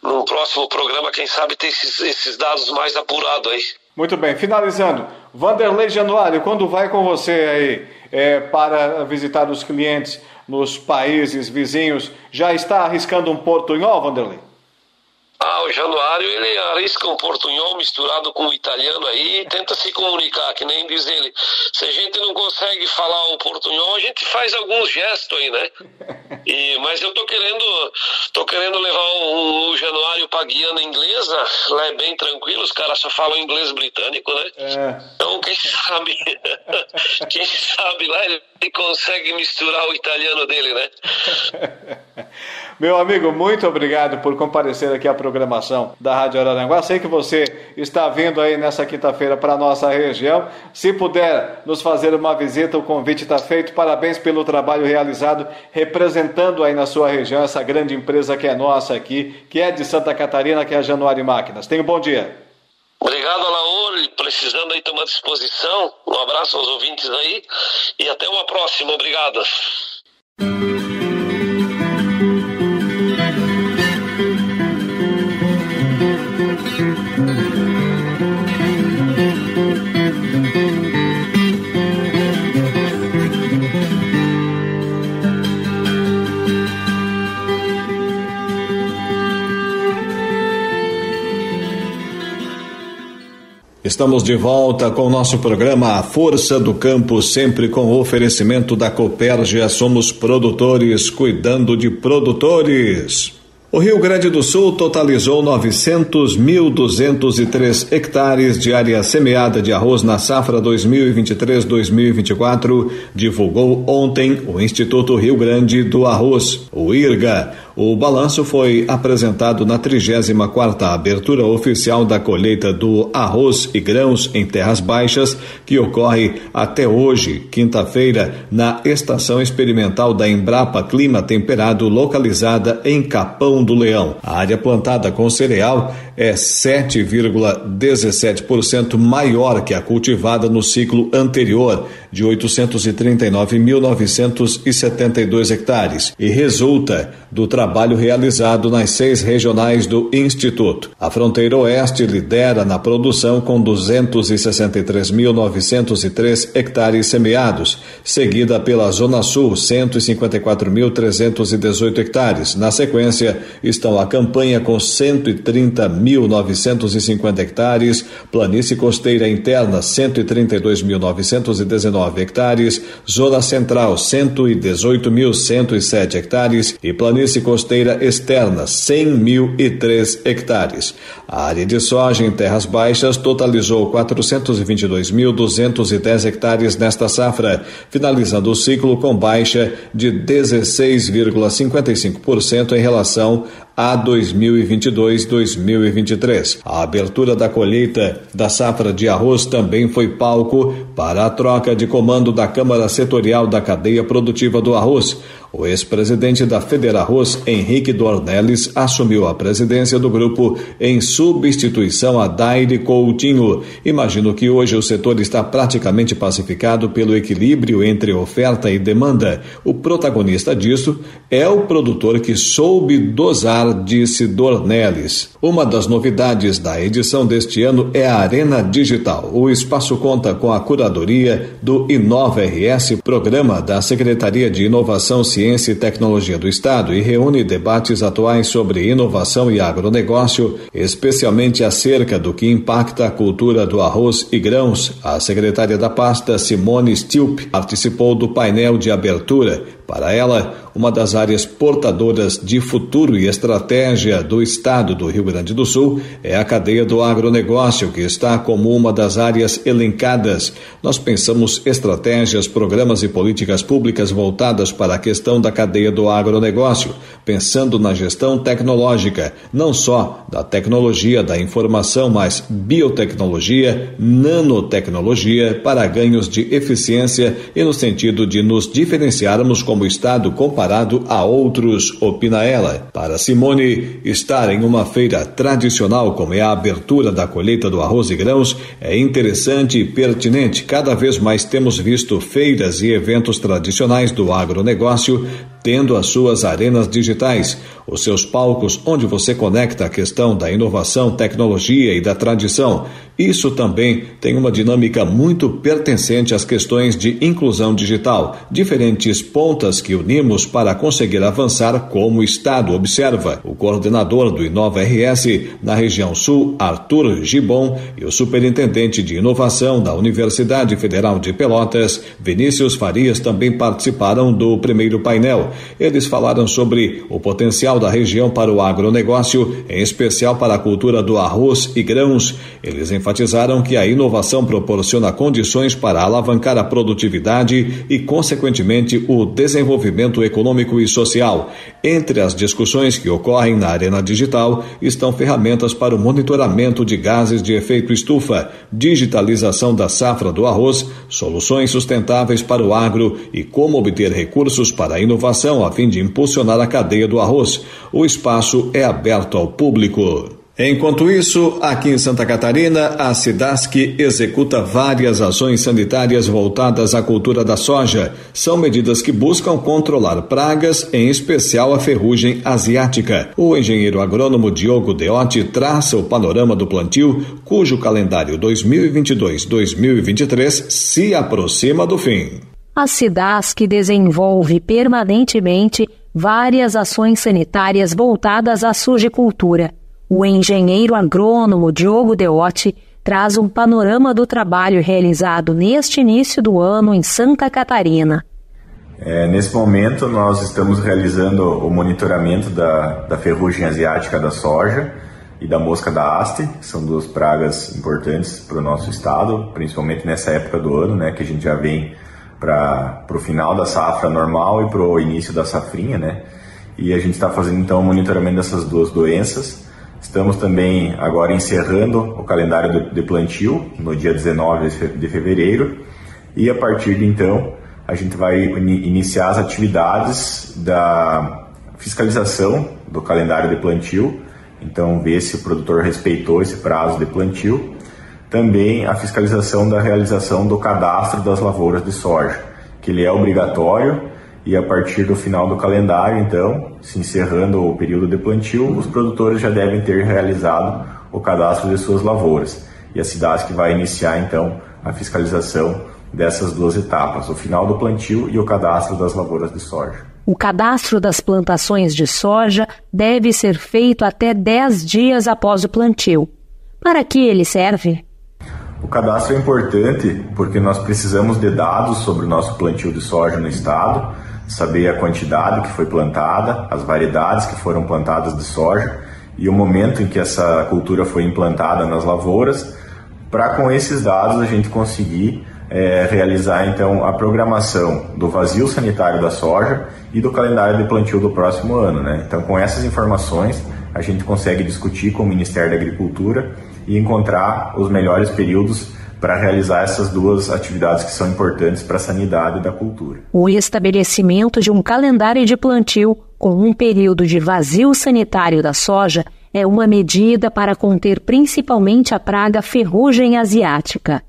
D: num próximo programa, quem sabe ter esses, esses dados mais apurados aí.
A: Muito bem, finalizando, Vanderlei Januário, quando vai com você aí é, para visitar os clientes nos países vizinhos, já está arriscando um portunhol, Vanderlei?
D: Ah, o Januário, ele arrisca um portunhol misturado com o italiano aí e tenta se comunicar, que nem diz ele. Se a gente não consegue falar o portunhol, a gente faz alguns gestos aí, né? E, mas eu tô querendo, tô querendo levar o, o Januário pra Guiana inglesa, lá é bem tranquilo, os caras só falam inglês britânico, né? É. Então, quem sabe, quem sabe lá ele consegue misturar o italiano dele, né?
A: Meu amigo, muito obrigado por comparecer aqui à programação da Rádio Araranguá. Sei que você está vindo aí nessa quinta-feira para a nossa região. Se puder nos fazer uma visita, o convite está feito. Parabéns pelo trabalho realizado, representando aí na sua região essa grande empresa que é nossa aqui, que é de Santa Catarina, que é a Januário Máquinas. Tenha um bom dia.
D: Obrigado, Alaor. Precisando aí, tomar disposição. Um abraço aos ouvintes aí e até uma próxima. Obrigado.
A: Estamos de volta com o nosso programa A Força do Campo, sempre com o oferecimento da Copérgia. Somos produtores cuidando de produtores. O Rio Grande do Sul totalizou 900.203 hectares de área semeada de arroz na safra 2023-2024, divulgou ontem o Instituto Rio Grande do Arroz, o IRGA. O balanço foi apresentado na 34ª abertura oficial da colheita do arroz e grãos em terras baixas, que ocorre até hoje, quinta-feira, na estação experimental da Embrapa Clima Temperado, localizada em Capão do Leão. A área plantada com cereal é 7,17% maior que a cultivada no ciclo anterior, de 839.972 hectares, e resulta do trabalho realizado nas seis regionais do Instituto. A fronteira oeste lidera na produção com 263.903 hectares semeados, seguida pela Zona Sul, 154.318 hectares. Na sequência, estão a campanha com 130.950 hectares, planície costeira interna, 132.919 hectares, Zona Central, 118.107 hectares e planície costeira externa, 100.003 hectares. A área de soja em terras baixas totalizou 422.210 hectares nesta safra, finalizando o ciclo com baixa de 16,55% em relação a 2022-2023. A abertura da colheita da safra de arroz também foi palco para a troca de comando da Câmara Setorial da Cadeia Produtiva do Arroz. O ex-presidente da Federarroz, Henrique Dornelles, assumiu a presidência do grupo em substituição a Daire Coutinho. Imagino que hoje o setor está praticamente pacificado pelo equilíbrio entre oferta e demanda. O protagonista disso é o produtor que soube dosar, disse Dornelles. Uma das novidades da edição deste ano é a Arena Digital. O espaço conta com a curadoria do Inova RS, programa da Secretaria de Inovação, Ciência Ciência e Tecnologia do Estado e reúne debates atuais sobre inovação e agronegócio, especialmente acerca do que impacta a cultura do arroz e grãos. A secretária da pasta, Simone Stilp, participou do painel de abertura. Para ela, uma das áreas portadoras de futuro e estratégia do Estado do Rio Grande do Sul é a cadeia do agronegócio, que está como uma das áreas elencadas. Nós pensamos estratégias, programas e políticas públicas voltadas para a questão da cadeia do agronegócio, pensando na gestão tecnológica, não só da tecnologia da informação, mas biotecnologia, nanotecnologia, para ganhos de eficiência e no sentido de nos diferenciarmos como Estado comparado comparado a outros, opina ela. Para Simone, estar em uma feira tradicional como é a abertura da colheita do arroz e grãos é interessante e pertinente. Cada vez mais temos visto feiras e eventos tradicionais do agronegócio tendo as suas arenas digitais, os seus palcos onde você conecta a questão da inovação, tecnologia e da tradição. Isso também tem uma dinâmica muito pertencente às questões de inclusão digital, diferentes pontas que unimos para conseguir avançar como Estado, observa o coordenador do Inova RS na região sul, Arthur Gibon, e o superintendente de inovação da Universidade Federal de Pelotas, Vinícius Farias, também participaram do primeiro painel. Eles falaram sobre o potencial da região para o agronegócio, em especial para a cultura do arroz e grãos. Eles enfatizaram que a inovação proporciona condições para alavancar a produtividade e, consequentemente, o desenvolvimento econômico e social. Entre as discussões que ocorrem na arena digital estão ferramentas para o monitoramento de gases de efeito estufa, digitalização da safra do arroz, soluções sustentáveis para o agro e como obter recursos para a inovação a fim de impulsionar a cadeia do arroz. O espaço é aberto ao público. Enquanto isso, aqui em Santa Catarina, a Cidasc executa várias ações sanitárias voltadas à cultura da soja. São medidas que buscam controlar pragas, em especial a ferrugem asiática. O engenheiro agrônomo Diogo Deotti traça o panorama do plantio, cujo calendário 2022-2023 se aproxima do fim.
F: A SIDASC desenvolve permanentemente várias ações sanitárias voltadas à sujicultura. O engenheiro agrônomo Diogo Deotti traz um panorama do trabalho realizado neste início do ano em Santa Catarina.
G: É, nesse momento, nós estamos realizando o monitoramento da, da ferrugem asiática da soja e da mosca da haste, que são duas pragas importantes para o nosso estado, principalmente nessa época do ano, né, que a gente já vem para o final da safra normal e para o início da safrinha, né? E a gente está fazendo então o monitoramento dessas duas doenças. Estamos também agora encerrando o calendário de plantio no dia 19 de fevereiro e a partir de então a gente vai iniciar as atividades da fiscalização do calendário de plantio, então ver se o produtor respeitou esse prazo de plantio também a fiscalização da realização do cadastro das lavouras de soja, que ele é obrigatório e a partir do final do calendário, então, se encerrando o período de plantio, os produtores já devem ter realizado o cadastro de suas lavouras. E a cidade que vai iniciar então a fiscalização dessas duas etapas, o final do plantio e o cadastro das lavouras de soja.
F: O cadastro das plantações de soja deve ser feito até 10 dias após o plantio. Para que ele serve?
G: O cadastro é importante porque nós precisamos de dados sobre o nosso plantio de soja no estado, saber a quantidade que foi plantada, as variedades que foram plantadas de soja e o momento em que essa cultura foi implantada nas lavouras, para com esses dados a gente conseguir é, realizar então a programação do vazio sanitário da soja e do calendário de plantio do próximo ano. Né? Então, com essas informações, a gente consegue discutir com o Ministério da Agricultura e encontrar os melhores períodos para realizar essas duas atividades que são importantes para a sanidade da cultura.
F: O estabelecimento de um calendário de plantio com um período de vazio sanitário da soja é uma medida para conter principalmente a praga ferrugem asiática.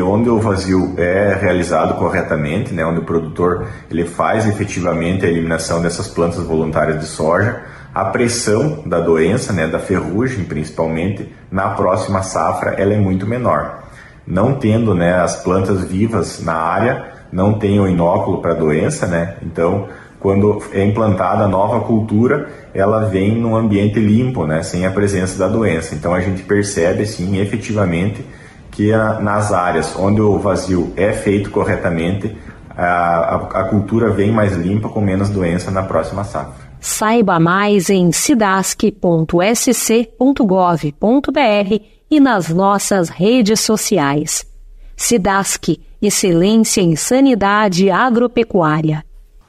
G: Onde o vazio é realizado corretamente, né, onde o produtor ele faz efetivamente a eliminação dessas plantas voluntárias de soja, a pressão da doença, né, da ferrugem principalmente, na próxima safra ela é muito menor. Não tendo né, as plantas vivas na área, não tem o inóculo para a doença, né, então quando é implantada a nova cultura, ela vem num ambiente limpo, né, sem a presença da doença. Então a gente percebe, sim, efetivamente, que a, nas áreas onde o vazio é feito corretamente, a, a, a cultura vem mais limpa, com menos doença na próxima safra.
F: Saiba mais em cidasc.sc.gov.br e nas nossas redes sociais. Cidasc, excelência em sanidade agropecuária.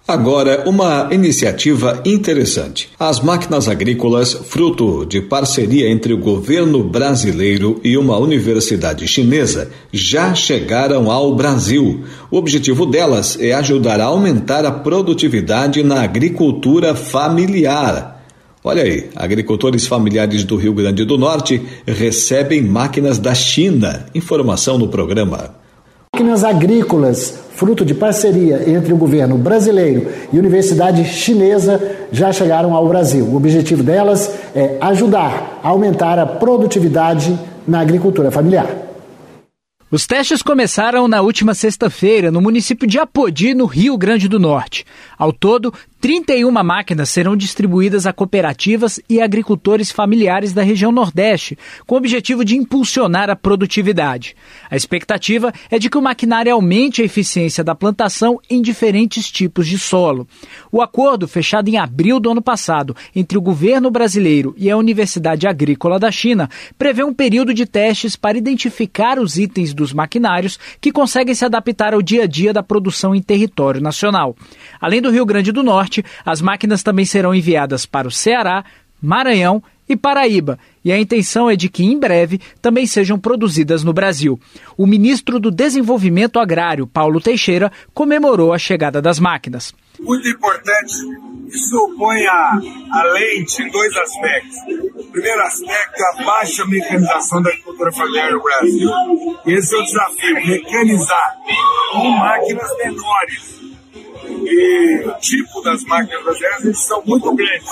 A: Agora, uma iniciativa interessante. As máquinas agrícolas, fruto de parceria entre o governo brasileiro e uma universidade chinesa, já chegaram ao Brasil. O objetivo delas é ajudar a aumentar a produtividade na agricultura familiar. Olha aí, agricultores familiares do Rio Grande do Norte recebem máquinas da China. Informação no programa.
H: Máquinas agrícolas, fruto de parceria entre o governo brasileiro e Universidade Chinesa, já chegaram ao Brasil. O objetivo delas é ajudar a aumentar a produtividade na agricultura familiar.
I: Os testes começaram na última sexta-feira no município de Apodi, no Rio Grande do Norte. Ao todo, 31 máquinas serão distribuídas a cooperativas e agricultores familiares da região Nordeste, com o objetivo de impulsionar a produtividade. A expectativa é de que o maquinário aumente a eficiência da plantação em diferentes tipos de solo. O acordo, fechado em abril do ano passado entre o governo brasileiro e a Universidade Agrícola da China, prevê um período de testes para identificar os itens dos maquinários que conseguem se adaptar ao dia a dia da produção em território nacional. Além do Rio Grande do Norte, As máquinas também serão enviadas para o Ceará, Maranhão e Paraíba, e a intenção é de que em breve também sejam produzidas no Brasil. O ministro do Desenvolvimento Agrário, Paulo Teixeira, comemorou a chegada das máquinas.
J: Muito importante, isso opõe a, a em dois aspectos. O primeiro aspecto é a baixa mecanização da agricultura familiar no Brasil. Esse é o desafio, mecanizar com máquinas menores e o tipo das máquinas brasileiras são muito grandes.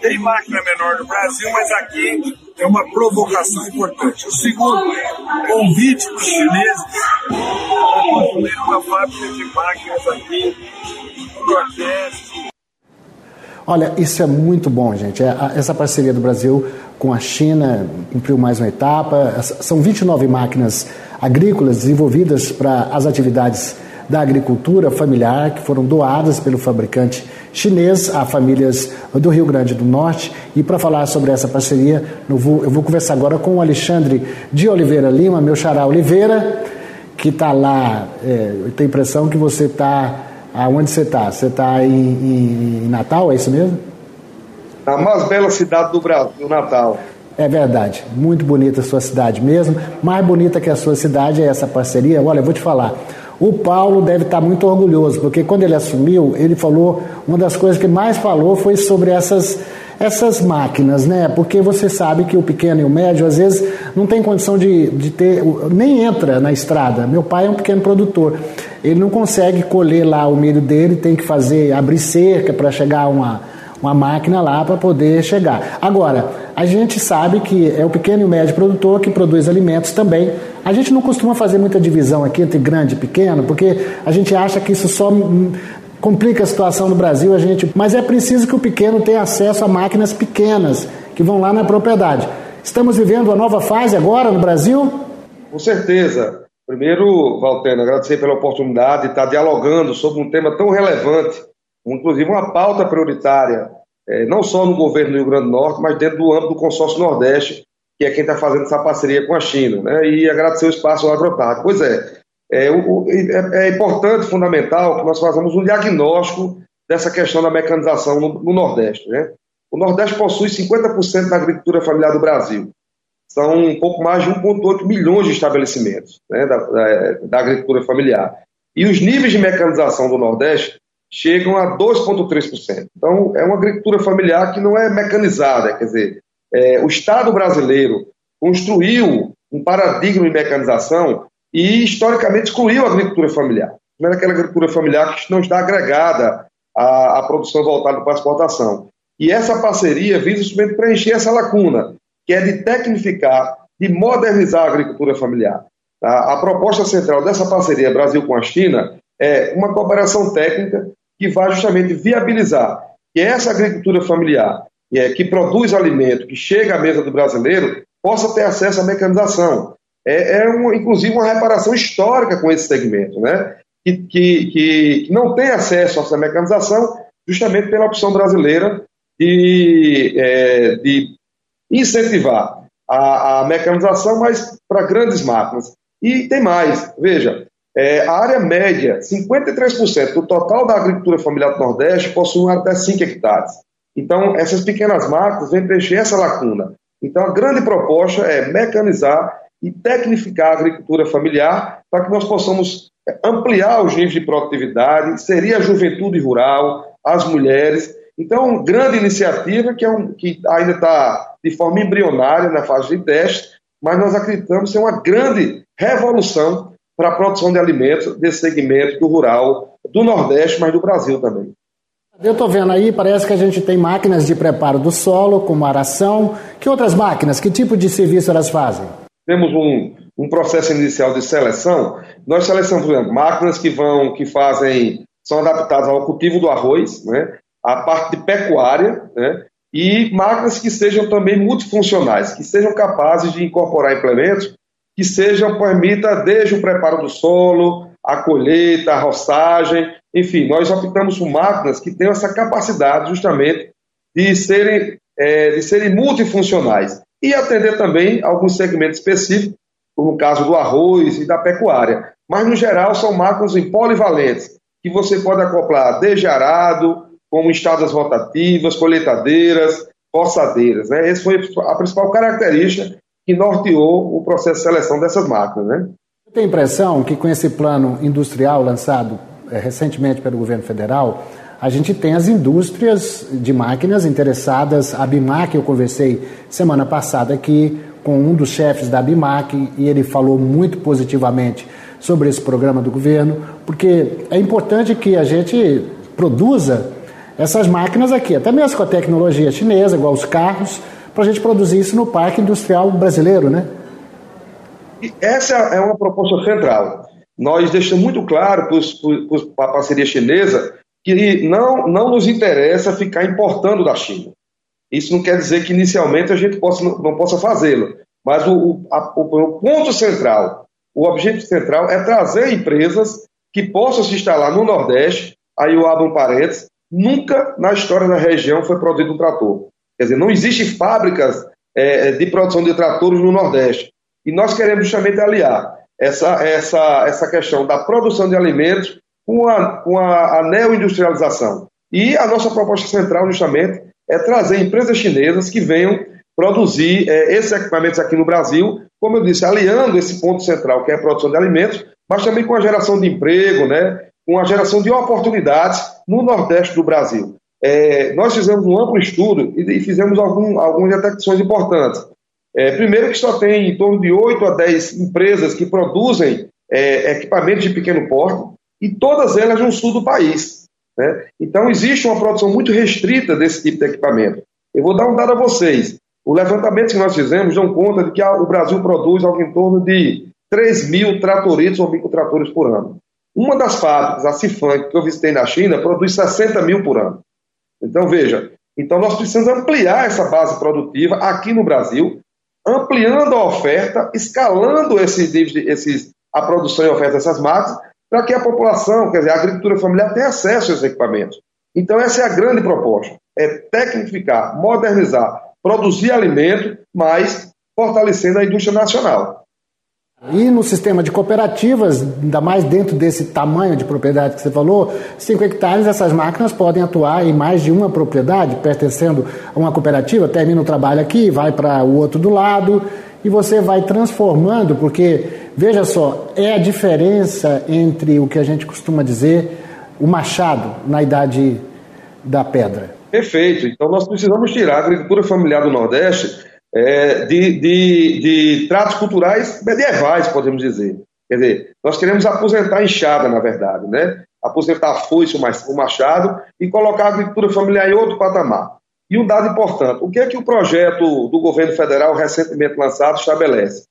J: Tem máquina menor no Brasil, mas aqui é uma provocação importante. O segundo, convite para os chineses para construir uma fábrica de máquinas aqui no Nordeste.
H: Olha, isso é muito bom, gente. É, essa parceria do Brasil com a China cumpriu mais uma etapa. São 29 máquinas agrícolas desenvolvidas para as atividades da agricultura familiar que foram doadas pelo fabricante chinês a famílias do Rio Grande do Norte. E para falar sobre essa parceria, eu vou, eu vou, conversar agora com o Alexandre de Oliveira Lima, meu xará Oliveira, que está lá. É, eu tenho a impressão que você está. Aonde você está? Você está em, em, em, Natal, é isso mesmo?
J: A mais bela cidade do Brasil, Natal.
H: É verdade, muito bonita a sua cidade mesmo. Mais bonita que a sua cidade é essa parceria. Olha, eu vou te falar. O Paulo deve estar muito orgulhoso, porque quando ele assumiu, ele falou, uma das coisas que mais falou foi sobre essas, essas máquinas, né? Porque você sabe que o pequeno e o médio, às vezes, não tem condição de, de ter, nem entra na estrada. Meu pai é um pequeno produtor, ele não consegue colher lá o milho dele, tem que fazer, abrir cerca para chegar a uma uma máquina lá para poder chegar. Agora, a gente sabe que é o pequeno e o médio produtor que produz alimentos também. A gente não costuma fazer muita divisão aqui entre grande e pequeno, porque a gente acha que isso só complica a situação no Brasil, a gente, mas é preciso que o pequeno tenha acesso a máquinas pequenas que vão lá na propriedade. Estamos vivendo uma nova fase agora no Brasil?
J: Com certeza. Primeiro, Valteno, agradecer pela oportunidade de estar dialogando sobre um tema tão relevante inclusive uma pauta prioritária, é, não só no governo do Rio Grande do Norte, mas dentro do âmbito do consórcio Nordeste, que é quem está fazendo essa parceria com a China, né? e agradecer o espaço ao Agroparque. Pois é, é, o, é, é, importante, fundamental, que nós façamos um diagnóstico dessa questão da mecanização no, no Nordeste. Né? O Nordeste possui 50% da agricultura familiar do Brasil. São um pouco mais de 1,8 milhões de estabelecimentos né, da, da, da agricultura familiar. E os níveis de mecanização do Nordeste chegam a 2,3%. Então, é uma agricultura familiar que não é mecanizada, quer dizer, é, o Estado brasileiro construiu um paradigma de mecanização e, historicamente, excluiu a agricultura familiar. Não é aquela agricultura familiar que não está agregada à, à produção voltada para a exportação. E essa parceria visa justamente preencher essa lacuna, que é de tecnificar, de modernizar a agricultura familiar. A, a proposta central dessa parceria Brasil com a China é uma cooperação técnica que vai justamente viabilizar que essa agricultura familiar, é, que produz alimento, que chega à mesa do brasileiro, possa ter acesso à mecanização. É, é um, inclusive uma reparação histórica com esse segmento, né? Que, que, que não tem acesso a essa mecanização justamente pela opção brasileira de, é, de incentivar a, a mecanização, mas para grandes máquinas. E tem mais, veja, é, a área média, 53% do total da agricultura familiar do Nordeste possui até 5 hectares. Então, essas pequenas máquinas vêm preencher essa lacuna. Então, a grande proposta é mecanizar e tecnificar a agricultura familiar para que nós possamos é, ampliar os níveis de produtividade, inserir a juventude rural, as mulheres. Então, grande iniciativa que, é um, que ainda está de forma embrionária na fase de teste, mas nós acreditamos ser uma grande revolução para a produção de alimentos desse segmento do rural do Nordeste, mas do Brasil também.
H: Eu estou vendo aí, parece que a gente tem máquinas de preparo do solo, como aração. Que outras máquinas? Que tipo de serviço elas fazem?
J: Temos um, um processo inicial de seleção. Nós selecionamos, por exemplo, máquinas que vão, que fazem, são adaptadas ao cultivo do arroz, né? a parte de pecuária, né? e máquinas que sejam também multifuncionais, que sejam capazes de incorporar implementos que sejam, permita desde o preparo do solo, a colheita, a roçagem, enfim, nós optamos por máquinas que tenham essa capacidade justamente de serem, é, de serem multifuncionais e atender também alguns segmentos específicos, como o caso do arroz e da pecuária. Mas, no geral, são máquinas polivalentes, que você pode acoplar desde arado, como estadas rotativas, colheitadeiras, roçadeiras. Né? Essa foi a principal característica que norteou o processo de seleção dessas máquinas. Né?
H: Tenho a impressão que com esse plano industrial lançado é, recentemente pelo governo federal, a gente tem as indústrias de máquinas interessadas. A BIMAC, eu conversei semana passada aqui com um dos chefes da BIMAC e ele falou muito positivamente sobre esse programa do governo, porque é importante que a gente produza essas máquinas aqui, até mesmo com a tecnologia chinesa, igual os carros, para a gente produzir isso no parque industrial brasileiro, né?
J: Essa é uma proposta central. Nós deixamos muito claro para a parceria chinesa que não, não nos interessa ficar importando da China. Isso não quer dizer que inicialmente a gente possa, não possa fazê-lo, mas o, a, o, ponto central, o objetivo central é trazer empresas que possam se instalar no Nordeste. Aí eu abro um parênteses: nunca na história da região foi produzido um trator. Quer dizer, não existem fábricas é, de produção de tratores no Nordeste. E nós queremos justamente aliar essa, essa, essa questão da produção de alimentos com a, com a, a neoindustrialização. E a nossa proposta central, justamente, é trazer empresas chinesas que venham produzir é, esses equipamentos aqui no Brasil, como eu disse, aliando esse ponto central, que é a produção de alimentos, mas também com a geração de emprego, né, com a geração de oportunidades no Nordeste do Brasil. É, nós fizemos um amplo estudo e, e fizemos algum, algumas detecções importantes. É, primeiro que só tem em torno de 8 a 10 empresas que produzem é, equipamentos de pequeno porte e todas elas no sul do país. Né? Então existe uma produção muito restrita desse tipo de equipamento. Eu vou dar um dado a vocês. O levantamento que nós fizemos dão conta de que o Brasil produz algo em torno de 3 mil tratoritos ou microtratores por ano. Uma das fábricas, a Cifan, que eu visitei na China, produz 60 mil por ano. Então, veja, então nós precisamos ampliar essa base produtiva aqui no Brasil, ampliando a oferta, escalando esses, esses, a produção e oferta dessas máquinas, para que a população, quer dizer, a agricultura familiar tenha acesso a esses equipamentos. Então, essa é a grande proposta: é tecnificar, modernizar, produzir alimento, mas fortalecendo a indústria nacional.
H: E no sistema de cooperativas, ainda mais dentro desse tamanho de propriedade que você falou, 5 hectares, essas máquinas podem atuar em mais de uma propriedade, pertencendo a uma cooperativa, termina o trabalho aqui, vai para o outro do lado, e você vai transformando, porque, veja só, é a diferença entre o que a gente costuma dizer, o machado na idade da pedra.
J: Perfeito. Então nós precisamos tirar a agricultura familiar do Nordeste é, de, de, de tratos culturais medievais, podemos dizer. Quer dizer, nós queremos aposentar a enxada, na verdade, né? aposentar a foice, o machado e colocar a agricultura familiar em outro patamar. E um dado importante: o que é que o projeto do governo federal recentemente lançado estabelece?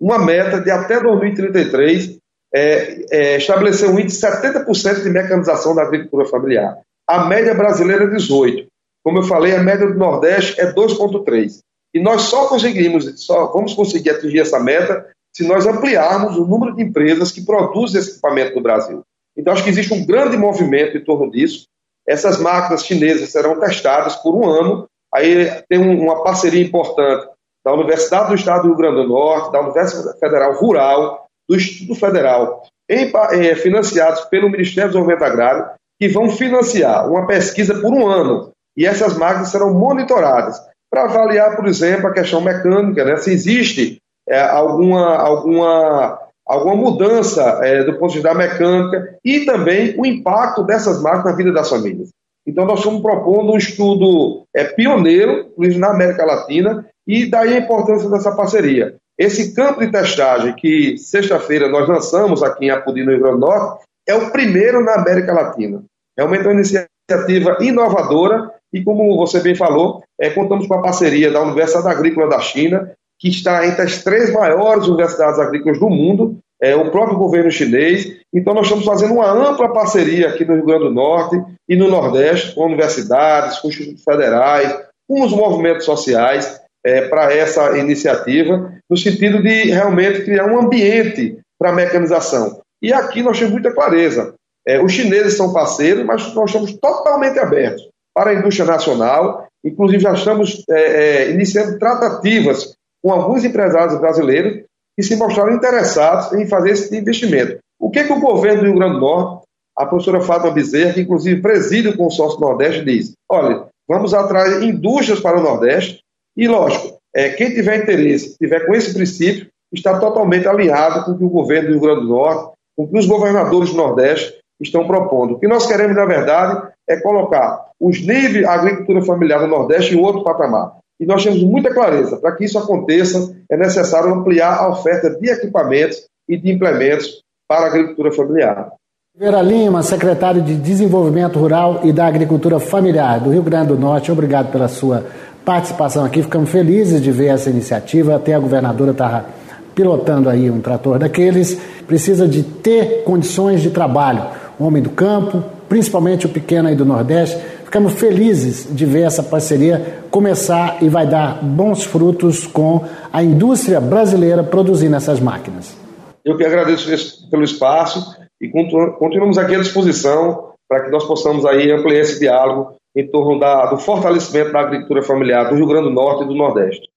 J: Uma meta de até 2033 é, é, estabeleceu um índice de 70% de mecanização da agricultura familiar. A média brasileira é 18%. Como eu falei, a média do Nordeste é 2,3%. E nós só conseguimos, só vamos conseguir atingir essa meta se nós ampliarmos o número de empresas que produzem esse equipamento no Brasil. Então, acho que existe um grande movimento em torno disso. Essas máquinas chinesas serão testadas por um ano. Aí tem uma parceria importante da Universidade do Estado do Rio Grande do Norte, da Universidade Federal Rural, do Instituto Federal, em, eh, financiados pelo Ministério do Desenvolvimento Agrário, que vão financiar uma pesquisa por um ano. E essas máquinas serão monitoradas para avaliar, por exemplo, a questão mecânica, né? se existe é, alguma, alguma, alguma mudança é, do ponto de vista da mecânica e também o impacto dessas máquinas na vida das famílias. Então, nós estamos propondo um estudo é, pioneiro, inclusive na América Latina, e daí a importância dessa parceria. Esse campo de testagem que sexta-feira nós lançamos aqui em Apodi, no Rio Grande do Norte, é o primeiro na América Latina. É uma iniciativa inovadora e, como você bem falou, é, contamos com a parceria da Universidade Agrícola da China, que está entre as três maiores universidades agrícolas do mundo, é, o próprio governo chinês. Então, nós estamos fazendo uma ampla parceria aqui no Rio Grande do Norte e no Nordeste, com universidades, com institutos federais, com os movimentos sociais, é, para essa iniciativa, no sentido de realmente criar um ambiente para a mecanização. E aqui nós temos muita clareza. É, os chineses são parceiros, mas nós estamos totalmente abertos para a indústria nacional. Inclusive, já estamos é, é, iniciando tratativas com alguns empresários brasileiros que se mostraram interessados em fazer esse investimento. O que, que o governo do Rio Grande do Norte, a professora Fátima Bezerra, que inclusive preside o consórcio Nordeste, diz: olha, vamos atrair indústrias para o Nordeste e, lógico, é, quem tiver interesse, tiver com esse princípio, está totalmente alinhado com o que o governo do Rio Grande do Norte, com que os governadores do Nordeste estão propondo. O que nós queremos, na verdade, é colocar os níveis da agricultura familiar do Nordeste em outro patamar. E nós temos muita clareza, para que isso aconteça, é necessário ampliar a oferta de equipamentos e de implementos para a agricultura familiar.
H: Vera Lima, secretário de Desenvolvimento Rural e da Agricultura Familiar do Rio Grande do Norte, obrigado pela sua participação aqui. Ficamos felizes de ver essa iniciativa. Até a governadora estava pilotando aí um trator daqueles. Precisa de ter condições de trabalho. Homem do campo, principalmente o pequeno aí do Nordeste, Ficamos felizes de ver essa parceria começar e vai dar bons frutos com a indústria brasileira produzindo essas máquinas.
J: Eu que agradeço pelo espaço e continuamos aqui à disposição para que nós possamos aí ampliar esse diálogo em torno da, do fortalecimento da agricultura familiar do Rio Grande do Norte e do Nordeste.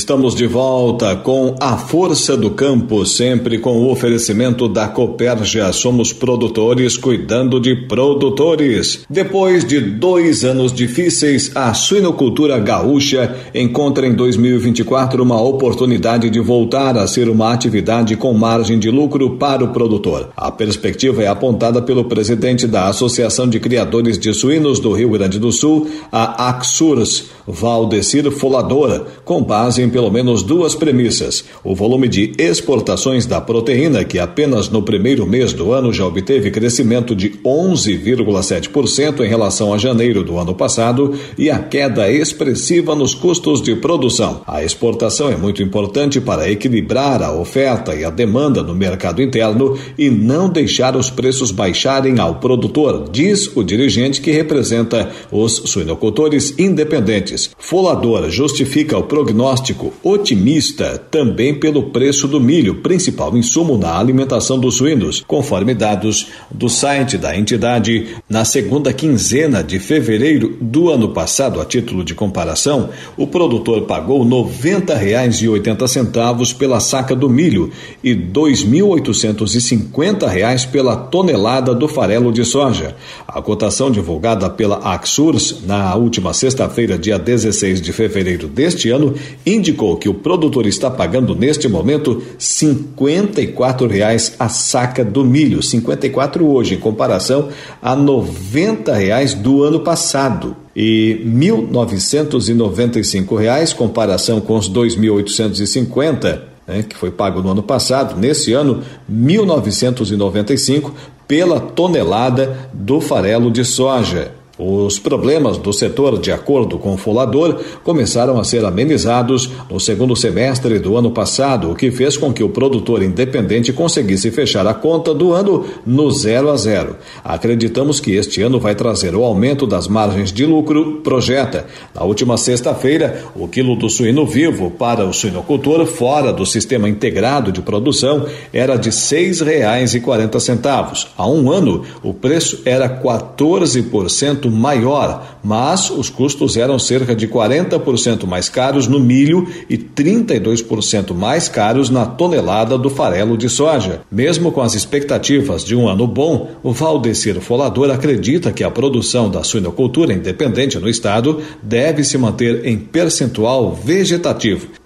A: Estamos de volta com a Força do Campo, sempre com o oferecimento da Copérgia. Somos produtores cuidando de produtores. Depois de dois anos difíceis, a suinocultura gaúcha encontra em 2024 uma oportunidade de voltar a ser uma atividade com margem de lucro para o produtor. A perspectiva é apontada pelo presidente da Associação de Criadores de Suínos do Rio Grande do Sul, a Axurs, Valdecir Folador, com base em pelo menos duas premissas: o volume de exportações da proteína, que apenas no primeiro mês do ano já obteve crescimento de 11,7% em relação a janeiro do ano passado, e a queda expressiva nos custos de produção. A exportação é muito importante para equilibrar a oferta e a demanda no mercado interno e não deixar os preços baixarem ao produtor, diz o dirigente que representa os suinocultores independentes. Folador justifica o prognóstico otimista também pelo preço do milho, principal insumo na alimentação dos suínos, conforme dados do site da entidade. Na segunda quinzena de fevereiro do ano passado, a título de comparação, o produtor pagou R$ 90,80 pela saca do milho e R$ 2.850 pela tonelada do farelo de soja. A cotação divulgada pela Axurs na última sexta-feira, dia 16 de fevereiro deste ano, indicou que o produtor está pagando neste momento 54 reais a saca do milho, 54 hoje, em comparação a 90 reais do ano passado. E 1.995 reais, comparação com os R$ 2.850 né, que foi pago no ano passado, nesse ano, 1.995 pela tonelada do farelo de soja. Os problemas do setor, de acordo com o Folador, começaram a ser amenizados no segundo semestre do ano passado, o que fez com que o produtor independente conseguisse fechar a conta do ano no zero a zero. Acreditamos que este ano vai trazer o aumento das margens de lucro, projeta. Na última sexta-feira, o quilo do suíno vivo para o suinocultor fora do sistema integrado de produção era de R$ 6,40. Há um ano, o preço era 14% maior, mas os custos eram cerca de 40% mais caros no milho e 32% mais caros na tonelada do farelo de soja. Mesmo com as expectativas de um ano bom, o Valdecir Folador acredita que a produção da suinocultura independente no estado deve se manter em percentual vegetativo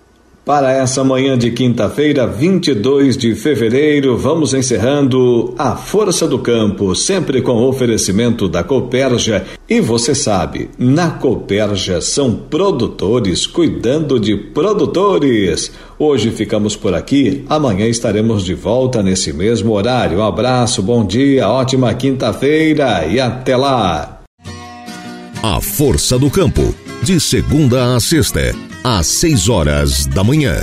A: para essa manhã de quinta-feira, 22 de fevereiro, vamos encerrando a Força do Campo, sempre com oferecimento da Coperja. E você sabe, na Coperja são produtores cuidando de produtores. Hoje ficamos por aqui, amanhã estaremos de volta nesse mesmo horário. Um abraço, bom dia, ótima quinta-feira e até lá.
K: A Força do Campo, de segunda a sexta às 6 horas da manhã.